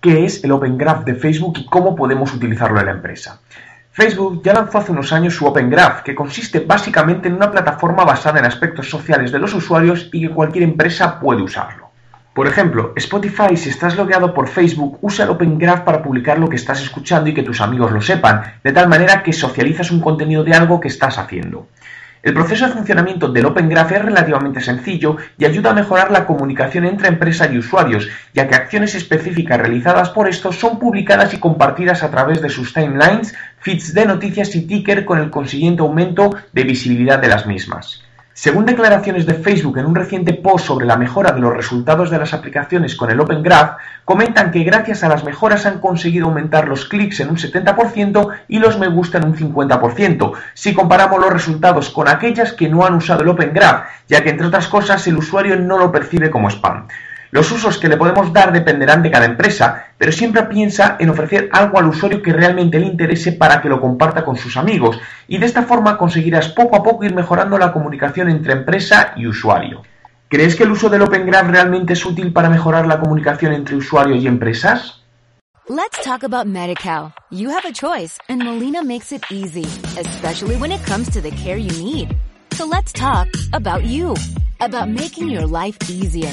¿Qué es el Open Graph de Facebook y cómo podemos utilizarlo en la empresa? Facebook ya lanzó hace unos años su Open Graph, que consiste básicamente en una plataforma basada en aspectos sociales de los usuarios y que cualquier empresa puede usarlo. Por ejemplo, Spotify, si estás logueado por Facebook, usa el Open Graph para publicar lo que estás escuchando y que tus amigos lo sepan, de tal manera que socializas un contenido de algo que estás haciendo. El proceso de funcionamiento del Open Graph es relativamente sencillo y ayuda a mejorar la comunicación entre empresa y usuarios, ya que acciones específicas realizadas por estos son publicadas y compartidas a través de sus timelines, feeds de noticias y ticker con el consiguiente aumento de visibilidad de las mismas. Según declaraciones de Facebook en un reciente post sobre la mejora de los resultados de las aplicaciones con el Open Graph, comentan que gracias a las mejoras han conseguido aumentar los clics en un 70% y los me gusta en un 50%, si comparamos los resultados con aquellas que no han usado el Open Graph, ya que entre otras cosas el usuario no lo percibe como spam. Los usos que le podemos dar dependerán de cada empresa, pero siempre piensa en ofrecer algo al usuario que realmente le interese para que lo comparta con sus amigos, y de esta forma conseguirás poco a poco ir mejorando la comunicación entre empresa y usuario. ¿Crees que el uso del Open Graph realmente es útil para mejorar la comunicación entre usuarios y empresas? Let's talk about MediCal. You have a choice and Molina makes it easy, especially when it comes to the care you need. So let's talk about you, about making your life easier.